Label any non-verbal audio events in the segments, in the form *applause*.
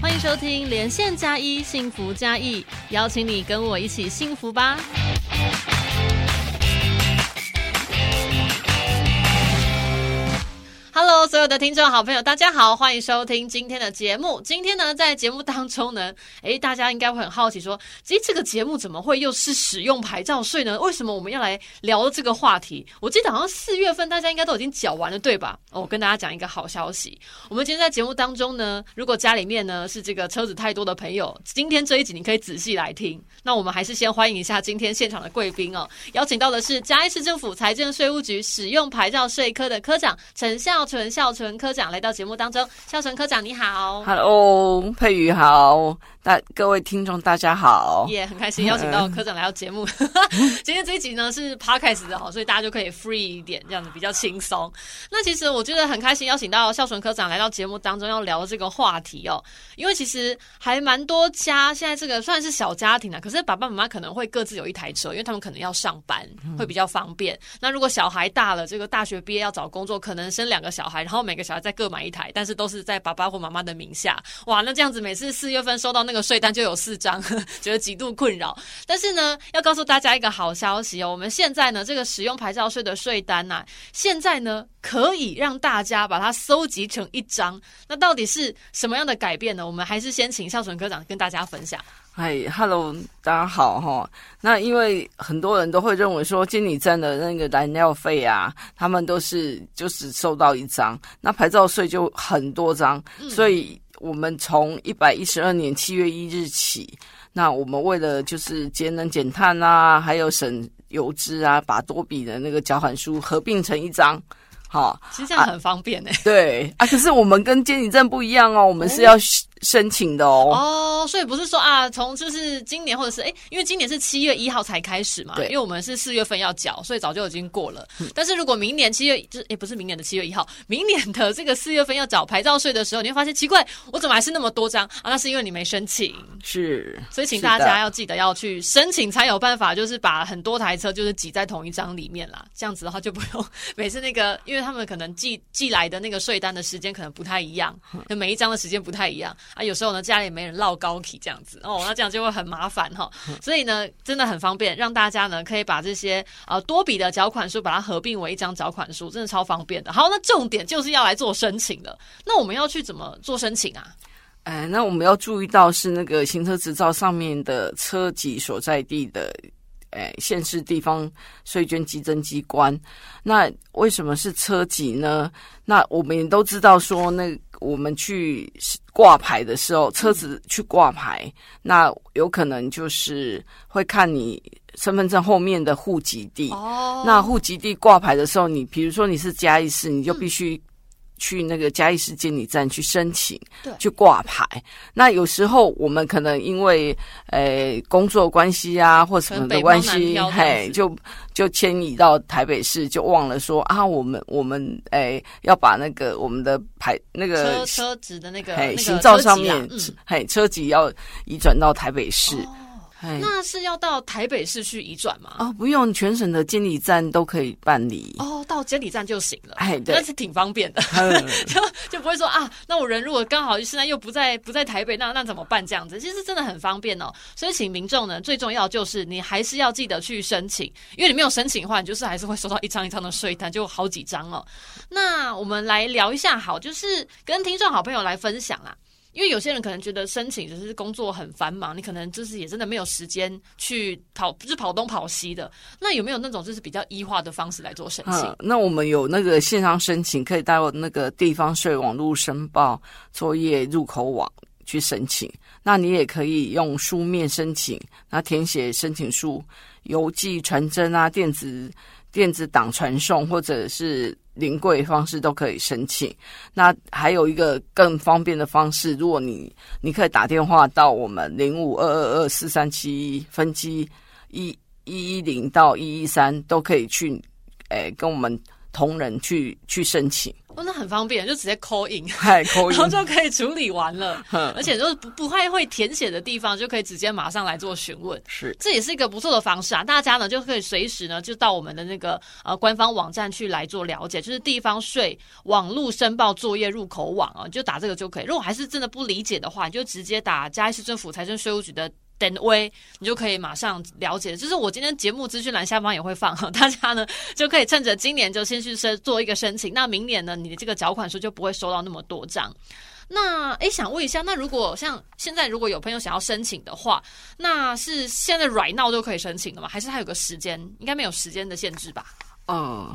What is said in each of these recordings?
欢迎收听连线加一幸福加一，邀请你跟我一起幸福吧。所有的听众好朋友，大家好，欢迎收听今天的节目。今天呢，在节目当中呢，*laughs* 诶，大家应该会很好奇，说，诶，这个节目怎么会又是使用牌照税呢？为什么我们要来聊这个话题？我记得好像四月份大家应该都已经缴完了，对吧？我跟大家讲一个好消息，我们今天在节目当中呢，如果家里面呢是这个车子太多的朋友，今天这一集你可以仔细来听。那我们还是先欢迎一下今天现场的贵宾哦，邀请到的是嘉义市政府财政税务局使用牌照税科的科长陈孝。纯孝纯科长来到节目当中，孝纯科长你好，Hello，佩宇好。大各位听众，大家好，也很开心邀请到科长来到节目。*laughs* 今天这一集呢是 podcast 的哈，所以大家就可以 free 一点，这样子比较轻松。那其实我觉得很开心邀请到孝纯科长来到节目当中要聊这个话题哦，因为其实还蛮多家现在这个算是小家庭的，可是爸爸妈妈可能会各自有一台车，因为他们可能要上班，会比较方便。那如果小孩大了，这个大学毕业要找工作，可能生两个小孩，然后每个小孩再各买一台，但是都是在爸爸或妈妈的名下。哇，那这样子每次四月份收到。那个税单就有四张，*laughs* 觉得极度困扰。但是呢，要告诉大家一个好消息哦，我们现在呢，这个使用牌照税的税单呐，现在呢可以让大家把它搜集成一张。那到底是什么样的改变呢？我们还是先请孝纯科长跟大家分享。嗨，Hello，大家好哈。那因为很多人都会认为说，监理站的那个燃料费啊，他们都是就是收到一张，那牌照税就很多张，所以。我们从一百一十二年七月一日起，那我们为了就是节能减碳啊，还有省油资啊，把多笔的那个缴款书合并成一张。好，其实这样很方便呢。对啊，可是我们跟监理站不一样哦，我们是要申请的哦。哦，所以不是说啊，从就是今年或者是哎，因为今年是七月一号才开始嘛，对，因为我们是四月份要缴，所以早就已经过了。但是如果明年七月，就是也不是明年的七月一号，明年的这个四月份要缴牌照税的时候，你会发现奇怪，我怎么还是那么多张啊？那是因为你没申请。是，所以请大家要记得要去申请，才有办法，就是把很多台车就是挤在同一张里面啦。这样子的话就不用 *laughs* 每次那个，因为。他们可能寄寄来的那个税单的时间可能不太一样，就每一张的时间不太一样啊。有时候呢，家里没人唠高体这样子哦，那这样就会很麻烦哈。*laughs* 所以呢，真的很方便，让大家呢可以把这些呃多笔的缴款书把它合并为一张缴款书，真的超方便的。好，那重点就是要来做申请了。那我们要去怎么做申请啊？哎，那我们要注意到是那个行车执照上面的车籍所在地的。哎，县市地方税捐稽征机关，那为什么是车籍呢？那我们也都知道，说那我们去挂牌的时候，车子去挂牌，那有可能就是会看你身份证后面的户籍地。哦，那户籍地挂牌的时候，你比如说你是嘉义市，你就必须。去那个嘉义市监理站去申请，对，去挂牌。那有时候我们可能因为呃工作关系啊，或什么的关系，嘿，就就迁移到台北市，就忘了说啊，我们我们诶要把那个我们的牌那个车车子的那个嘿行照上面，嘿车籍要移转到台北市。那是要到台北市去移转吗？哦，不用，全省的监理站都可以办理。哦，到监理站就行了。哎，对，那是挺方便的，*laughs* 就就不会说啊，那我人如果刚好现在又不在不在台北，那那怎么办？这样子其实真的很方便哦。所以请民众呢，最重要就是你还是要记得去申请，因为你没有申请的话，你就是还是会收到一张一张的税单，就好几张哦。那我们来聊一下，好，就是跟听众好朋友来分享啊。因为有些人可能觉得申请只是工作很繁忙，你可能就是也真的没有时间去跑，就是跑东跑西的。那有没有那种就是比较医化的方式来做申请？那我们有那个线上申请，可以到那个地方税网络申报作业入口网去申请。那你也可以用书面申请，那填写申请书，邮寄传真啊，电子电子档传送，或者是。临柜方式都可以申请，那还有一个更方便的方式，如果你你可以打电话到我们零五二二二四三七一分机一一一零到一一三，都可以去，诶，跟我们同仁去去申请，哦，那很方便，就直接 call in，嗨，口 *laughs* 音然后就可以处理完了，*laughs* 而且就是不不太会填写的地方，就可以直接马上来做询问。是这也是一个不错的方式啊！大家呢就可以随时呢就到我们的那个呃官方网站去来做了解，就是地方税网络申报作业入口网啊，你就打这个就可以。如果还是真的不理解的话，你就直接打嘉义市政府财政税务局的。等威，你就可以马上了解。就是我今天节目资讯栏下方也会放，*laughs* 大家呢就可以趁着今年就先去申做一个申请，那明年呢你的这个缴款书就不会收到那么多张。那诶，想问一下，那如果像现在如果有朋友想要申请的话，那是现在 right now 就可以申请的吗？还是它有个时间？应该没有时间的限制吧？嗯，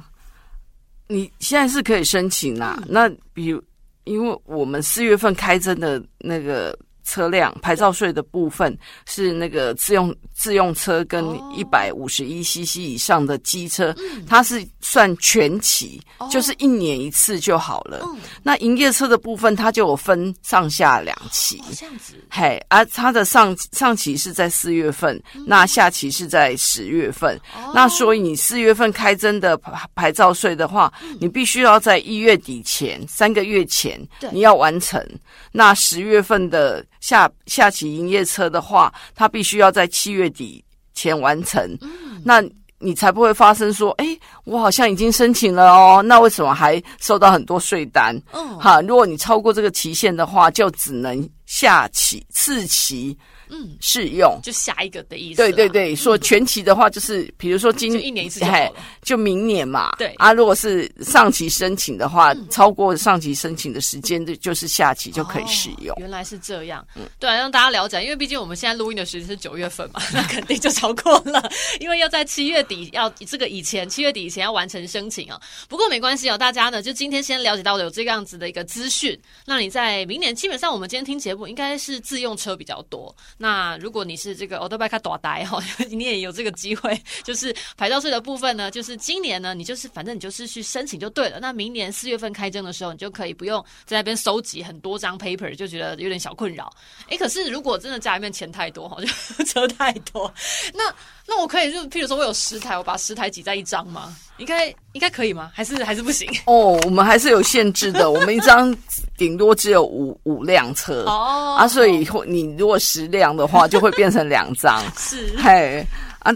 你现在是可以申请啦。那比如，因为我们四月份开征的那个车辆牌照税的部分是那个自用自用车跟哦。一百五十一 CC 以上的机车，它是算全期，哦。就是一年一次就好了。嗯，那营业车的部分，它就有分上下两期。哦，这样子，嘿，而、它的上上期是在四月份，那下期是在十月份。哦。那所以你四月份开征的牌牌照税的话，你必须要在一月底前三个月前对。你要完成。那十月份的下下期营业车的话，它必须要在七月底前完成。那你才不会发生说，哎，我好像已经申请了哦，那为什么还收到很多税单？嗯，哈，如果你超过这个期限的话，就只能下期次期嗯，试用。就下一个的意思。对对，对，说全期的话，就是比如说今就一年一次就明年嘛。对啊，如果是上期申请的话，超过上期申请的时间，的就是下期就可以使用哦。原来是这样，对啊，让大家了解，因为毕竟我们现在录音的时间是九月份嘛，*laughs* 那肯定就超过了，*laughs* 因为要在七月底要这个以前七月底以前要完成申请啊。不过没关系哦，大家呢就今天先了解到有这个样子的一个资讯，那你在明年基本上我们今天听节目应该是自用车比较多。那如果你是这个 o t o b i k 短呆哈，*laughs* 你也有这个机会，*laughs* 就是牌照税的部分呢，就是今年呢，你就是反正你就是去申请就对了。那明年四月份开征的时候，你就可以不用在那边收集很多张 paper，就觉得有点小困扰。哎，可是如果真的家里面钱太多哈，就 *laughs* 车太多，那那我可以就譬如说我有十台，我把十台挤在一张吗？应该应该可以吗？还是还是不行？哦，我们还是有限制的，我们一张顶多只有五五辆车。哦啊，所以会你如果十辆的话，就会变成两张。*laughs* 是嘿啊，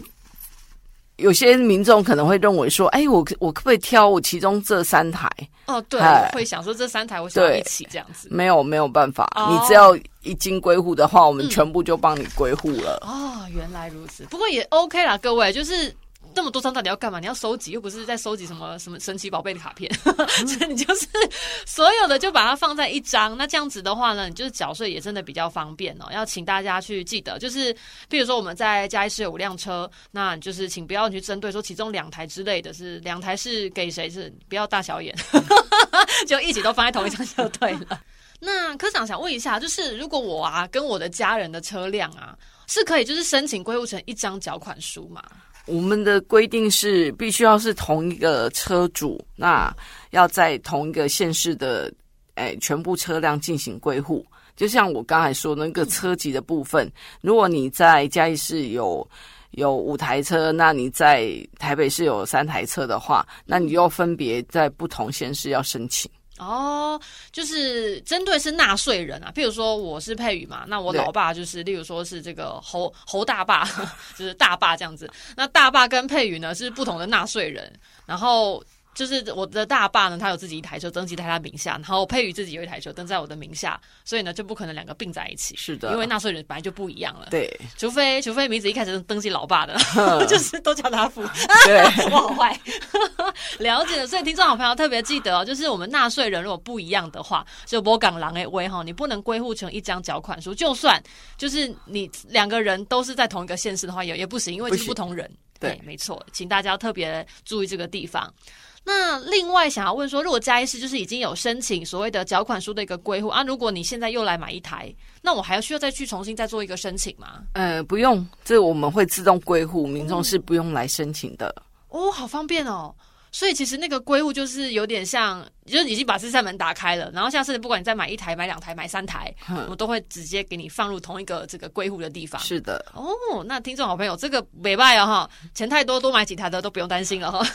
有些民众可能会认为说，哎，我我可不可以挑我其中这三台？哦，对，我会想说这三台我想要一起这样子。没有，没有办法，哦你只要一经归户的话，我们嗯全部就帮你归户了。哦，原来如此。不过也 OK 啦，各位，就是那么多张到底要干嘛？你要收集，又不是在收集什么什么神奇宝贝的卡片，*laughs* 所以你就是所有的就把它放在一张。那这样子的话呢，你就是缴税也真的比较方便哦。要请大家去记得，就是比如说我们在嘉义市有五辆车，那就是请不要去针对说其中两台之类的是两台是给谁，是不要大小眼，*laughs* 就一起都放在同一张就对了。那科长想问一下，就是如果我啊跟我的家人的车辆啊，是可以就是申请归户成一张缴款书吗？我们的规定是必须要是同一个车主，那要在同一个县市的，哎，全部车辆进行归户。就像我刚才说那个车籍的部分，如果你在嘉义市有有五台车，那你在台北市有三台车的话，那你就分别在不同县市要申请。哦，就是针对是纳税人啊，譬如说我是佩宇嘛，那我老爸就是，例如说是这个侯侯大爸，*laughs* 就是大爸这样子。那大爸跟佩宇呢是不同的纳税人，然后。就是我的大爸呢，他有自己一台车登记在他名下，然后佩宇自己有一台车登在我的名下，所以呢就不可能两个并在一起，是的，因为纳税人本来就不一样了。对除非除非名字一开始是登记老爸的，*laughs* 就是都叫他付。*laughs* 对我好坏，*laughs* 了解了。所以听众好朋友特别记得哦，就是我们纳税人如果不一样的话，就波港狼诶威哈，你不能归户成一张缴款书，就算就是你两个人都是在同一个县市的话，也也不行，因为是不同人。对没错，请大家特别注意这个地方。那另外想要问说，如果嘉义市就是已经有申请所谓的缴款书的一个归户啊，如果你现在又来买一台，那我还要需要再去重新再做一个申请吗？呃，不用，这我们会自动归户，民众是不用来申请的。哦，好方便哦。所以其实那个归户就是有点像，就是已经把这扇门打开了，然后下次不管你再买一台、买两台、买三台，我都会直接给你放入同一个这个归户的地方。是的，哦，那听众好朋友，这个没败哦哈，钱太多多买几台的都不用担心了哈。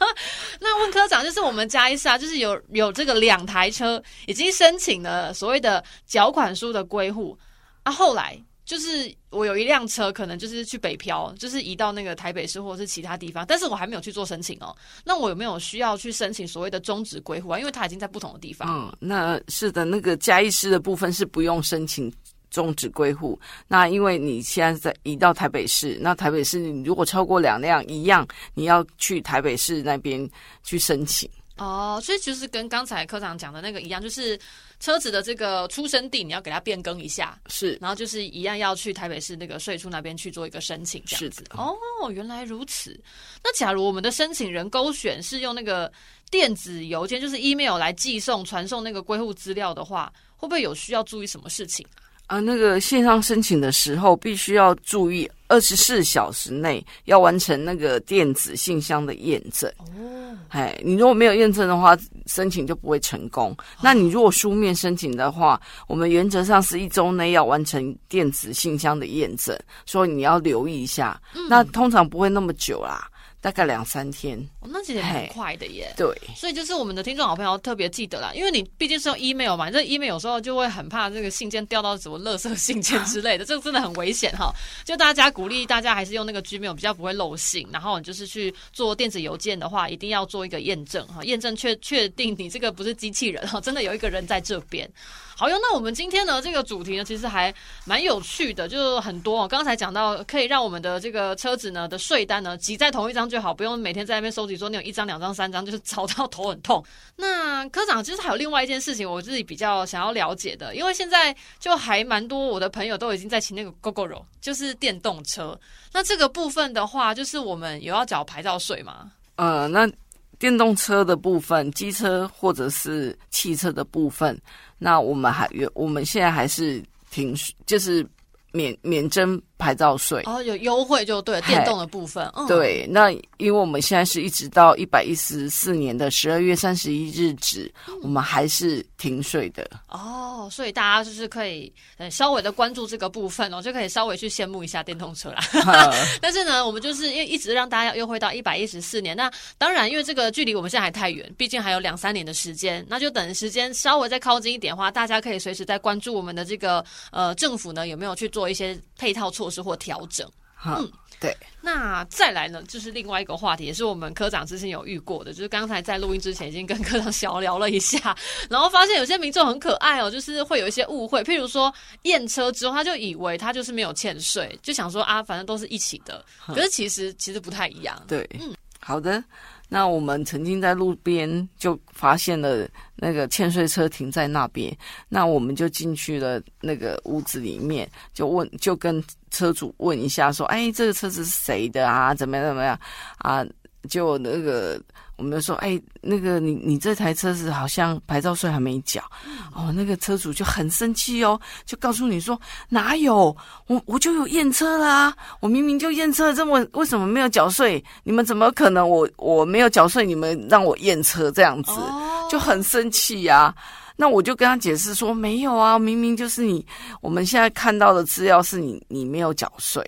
*laughs* 那问科长，就是我们嘉义市啊，就是有有这个两台车已经申请了所谓的缴款书的归户啊，后来。就是我有一辆车，可能就是去北漂，就是移到那个台北市或者是其他地方，但是我还没有去做申请哦。那我有没有需要去申请所谓的终止归户啊？因为它已经在不同的地方。嗯，那是的，那个嘉义市的部分是不用申请终止归户。那因为你现在在移到台北市，那台北市你如果超过两辆一样，你要去台北市那边去申请。哦，所以就是跟刚才科长讲的那个一样，就是车子的这个出生地你要给它变更一下，是，然后就是一样要去台北市那个税处那边去做一个申请，这样子。哦，原来如此。那假如我们的申请人勾选是用那个电子邮件，就是 email 来寄送传送那个归户资料的话，会不会有需要注意什么事情？啊，那个线上申请的时候，必须要注意二十四小时内要完成那个电子信箱的验证。哦，哎，你如果没有验证的话，申请就不会成功。那你如果书面申请的话，我们原则上是一周内要完成电子信箱的验证，所以你要留意一下。那通常不会那么久啦。大概两三天，那其实很快的耶。对，所以就是我们的听众好朋友特别记得啦，因为你毕竟是用 email 嘛，这 email 有时候就会很怕这个信件掉到什么垃圾信件之类的，*laughs* 这个真的很危险哈。就大家鼓励大家还是用那个 Gmail 比较不会漏信，然后你就是去做电子邮件的话，一定要做一个验证哈，验证确确定你这个不是机器人哈，真的有一个人在这边。好哟，那我们今天呢这个主题呢，其实还蛮有趣的，就是很多。刚才讲到可以让我们的这个车子呢的税单呢挤在同一张就好，不用每天在那边收集，说你有一张、两张、三张，就是吵到头很痛。*laughs* 那科长其实还有另外一件事情，我自己比较想要了解的，因为现在就还蛮多我的朋友都已经在骑那个 GoGoRo，就是电动车。那这个部分的话，就是我们有要缴牌照税吗？呃，那电动车的部分，机车或者是汽车的部分。那我们还有，我们现在还是挺，就是免免征。牌照税哦，有优惠就对，电动的部分。对，那因为我们现在是一直到一百一十四年的十二月三十一日止，我们还是停税的。哦，所以大家就是可以稍微的关注这个部分哦，就可以稍微去羡慕一下电动车啦。*laughs* 但是呢，我们就是因为一直让大家要优惠到一百一十四年，那当然因为这个距离我们现在还太远，毕竟还有两三年的时间，那就等时间稍微再靠近一点的话，大家可以随时在关注我们的这个呃政府呢有没有去做一些配套措施。或调整，嗯，对。那再来呢，就是另外一个话题，也是我们科长之前有遇过的，就是刚才在录音之前已经跟科长小聊了一下，然后发现有些民众很可爱哦，*laughs* 就是会有一些误会，譬如说验车之后，他就以为他就是没有欠税，就想说啊，反正都是一起的，可是其实其实不太一样。对，嗯，好的。那我们曾经在路边就发现了那个欠税车停在那边，那我们就进去了那个屋子里面，就问，就跟车主问一下，说：“哎，这个车子是谁的啊？怎么样怎么样啊？”就那个。我们说，哎，那个你你这台车子好像牌照税还没缴，哦，那个车主就很生气哦，就告诉你说哪有我我就有验车啦，我明明就验车，这么为什么没有缴税？你们怎么可能我我没有缴税，你们让我验车这样子，就很生气呀。那我就跟他解释说，没有啊，明明就是你，我们现在看到的资料是你你没有缴税。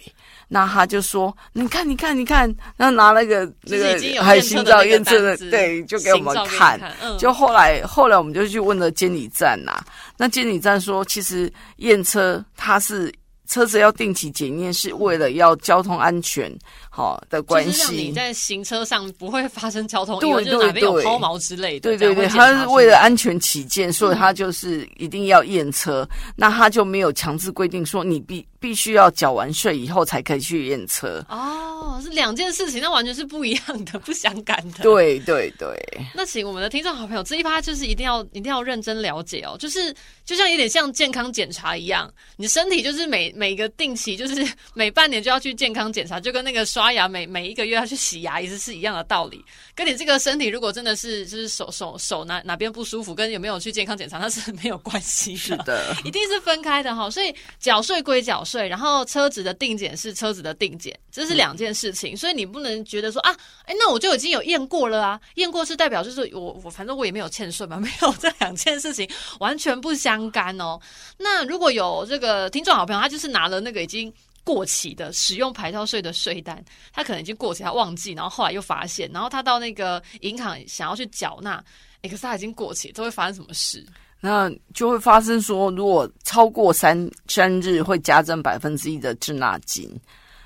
那他就说：“你看，你看，你看。”然后拿那个那个还心照验证的，对，就给我们看。就后来后来我们就去问了监理站呐。那监理站说，其实验车它是。车子要定期检验，是为了要交通安全好的关系。让你在行车上不会发生交通意外，就哪边有抛锚之类的。对对对，他是为了安全起见，所以他就是一定要验车。那他就没有强制规定说你必必须要缴完税以后才可以去验车。哦，是两件事情，那完全是不一样的，不相干的。对对对。那请我们的听众好朋友这一趴就是一定要一定要认真了解哦，就是就像有点像健康检查一样，你身体就是每。每个定期就是每半年就要去健康检查，就跟那个刷牙每每一个月要去洗牙，也是是一样的道理。跟你这个身体如果真的是就是手手手哪哪边不舒服，跟有没有去健康检查那是没有关系的，是的，*laughs* 一定是分开的哈。所以缴税归缴税，然后车子的定检是车子的定检，这是两件件事情，所以你不能觉得说啊，哎，那我就已经有验过了啊，验过是代表就是我我反正我也没有欠税嘛，*laughs* 没有这两件事情完全不相干哦。那如果有这个听众好朋友，他就是拿了那个已经过期的使用牌照税的税单，他可能已经过期，他忘记，然后后来又发现，然后他到那个银行想要去缴纳，哎，可是他已经过期，这会发生什么事？那就会发生说，如果超过三三日会加征百分之一的滞纳金。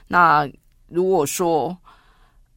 那如果说，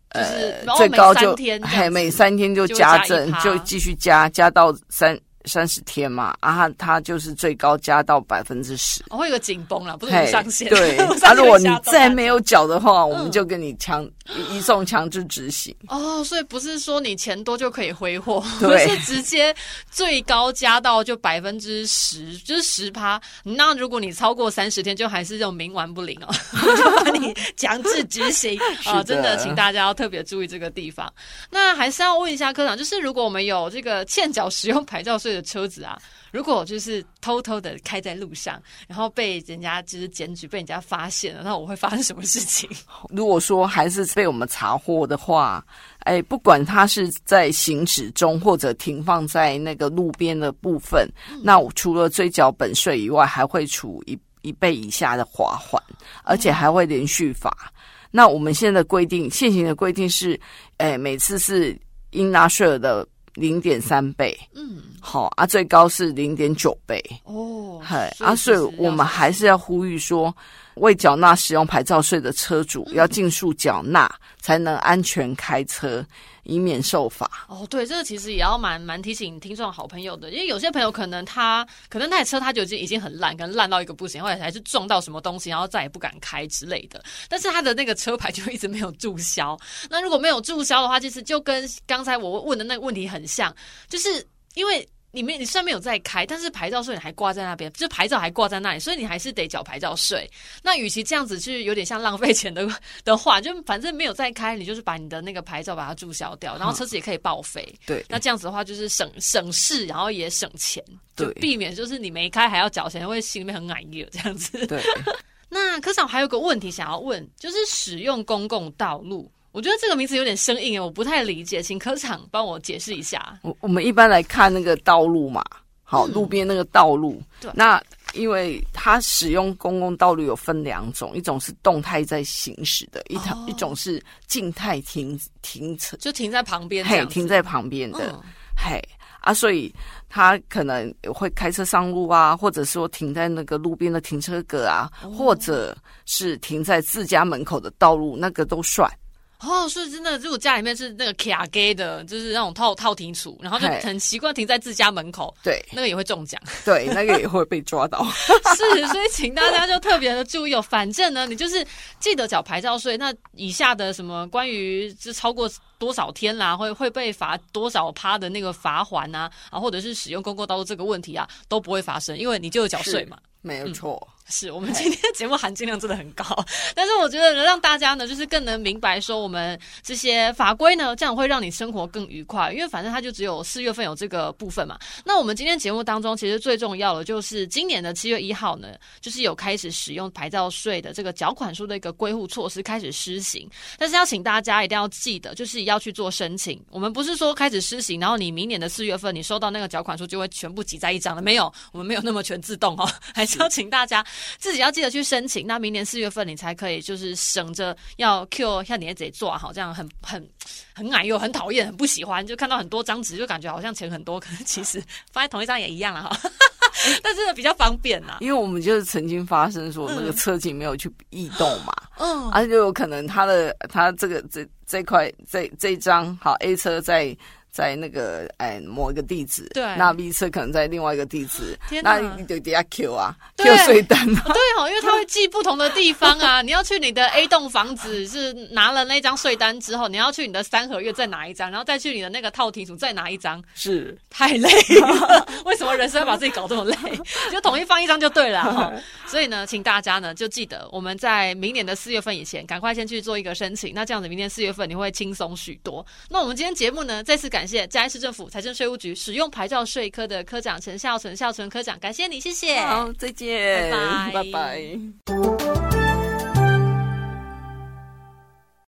呃，最高就嘿每三天就加征，就继续加加到三。三十天嘛，啊，它就是最高加到百分之十，会有个紧绷了，不是上限。对，*laughs* 啊，如果你再没有缴的话，我们就跟你强移送强制执行。哦，所以不是说你钱多就可以挥霍，不，是直接最高加到就百分之十，就是十趴。那如果你超过三十天，就还是这种冥顽不灵哦，*laughs* 就把你强制执行 *laughs* 啊！真的，请大家要特别注意这个地方。那还是要问一下科长，就是如果我们有这个欠缴使用牌照税。的车子啊，如果就是偷偷的开在路上，然后被人家就是检举，被人家发现了，那我会发生什么事情？*laughs* 如果说还是被我们查获的话，哎，不管他是在行驶中或者停放在那个路边的部分，那我除了追缴本税以外，还会处一一倍以下的罚款，而且还会连续罚。那我们现在的规定，现行的规定是，哎，每次是应纳税额的。零点三倍，嗯，好啊，最高是零点九倍。哦，嗨啊，所以我们还是要呼吁说，未缴纳使用牌照税的车主要尽速缴纳，才能安全开车。以免受罚哦，对，这个其实也要蛮蛮提醒听众好朋友的，因为有些朋友可能他可能那台车他就已经已经很烂，可能烂到一个不行，或者还是撞到什么东西，然后再也不敢开之类的。但是他的那个车牌就一直没有注销。那如果没有注销的话，其实就跟刚才我问的那个问题很像，就是因为。你没，你虽然没有在开，但是牌照税你还挂在那边，就牌照还挂在那里，所以你还是得缴牌照税。那与其这样子，去有点像浪费钱的 *laughs* 的话，就反正没有在开，你就是把你的那个牌照把它注销掉，然后车子也可以报废。对，那这样子的话就是省省事，然后也省钱，就避免就是你没开还要缴钱，会心里面很难过这样子。对。*laughs* 那科长还有个问题想要问，就是使用公共道路。我觉得这个名词有点生硬诶，我不太理解，请科长帮我解释一下。我我们一般来看那个道路嘛，好，路边那个道路。对。那因为它使用公共道路有分两种，一种是动态在行驶的，一条一种是静态停停车，就停在旁边。嘿，停在旁边的，嘿啊，所以他可能会开车上路啊，或者说停在那个路边的停车格啊，或者是停在自家门口的道路，那个都算。哦，所以真的，如果家里面是那个卡给的，就是那种套套停处，然后就很习惯停在自家门口，对，那个也会中奖，*laughs* 对，那个也会被抓到。*laughs* 是，所以请大家就特别的注意哦。反正呢，你就是记得缴牌照税。那以下的什么关于就超过多少天啦，会会被罚多少趴的那个罚款啊，啊，或者是使用公共道路这个问题啊，都不会发生，因为你就有缴税嘛。没有错，是我们今天的节目含金量真的很高，*laughs* 但是我觉得能让大家呢，就是更能明白说我们这些法规呢，这样会让你生活更愉快，因为反正它就只有四月份有这个部分嘛。那我们今天节目当中，其实最重要的就是今年的七月一号呢，就是有开始使用牌照税的这个缴款书的一个归户措施开始施行，但是要请大家一定要记得，就是要去做申请。我们不是说开始施行，然后你明年的四月份你收到那个缴款书就会全部挤在一张了，没有，我们没有那么全自动哦，*laughs* 还。是要请大家自己要记得去申请，那明年四月份你才可以，就是省着要 Q 像你也自己做好，这样很很很矮又很讨厌，很不喜欢，就看到很多张纸，就感觉好像钱很多，可是其实放在同一张也一样了哈。*laughs* 但是比较方便呐，因为我们就是曾经发生说那个车景没有去异动嘛，嗯，而且就有可能他的他这个这这块这这张好 A 车在。在那个哎某一个地址，对，那 B 车可能在另外一个地址，那你就底下 Q 啊，Q 税单啊，*laughs* 对哦，因为他会寄不同的地方啊，*laughs* 你要去你的 A 栋房子是拿了那张税单之后，你要去你的三合院再拿一张，然后再去你的那个套厅处再拿一张，是太累了，*laughs* 为什么人生要把自己搞这么累？就统一放一张就对了哈。所以呢，请大家呢就记得我们在明年的四月份以前，赶快先去做一个申请，那这样子明年四月份你会轻松许多。那我们今天节目呢，再次感。感谢嘉义市政府财政税务局使用牌照税科的科长陈孝存孝存科长，感谢你，谢谢。好，再见，拜拜，拜拜。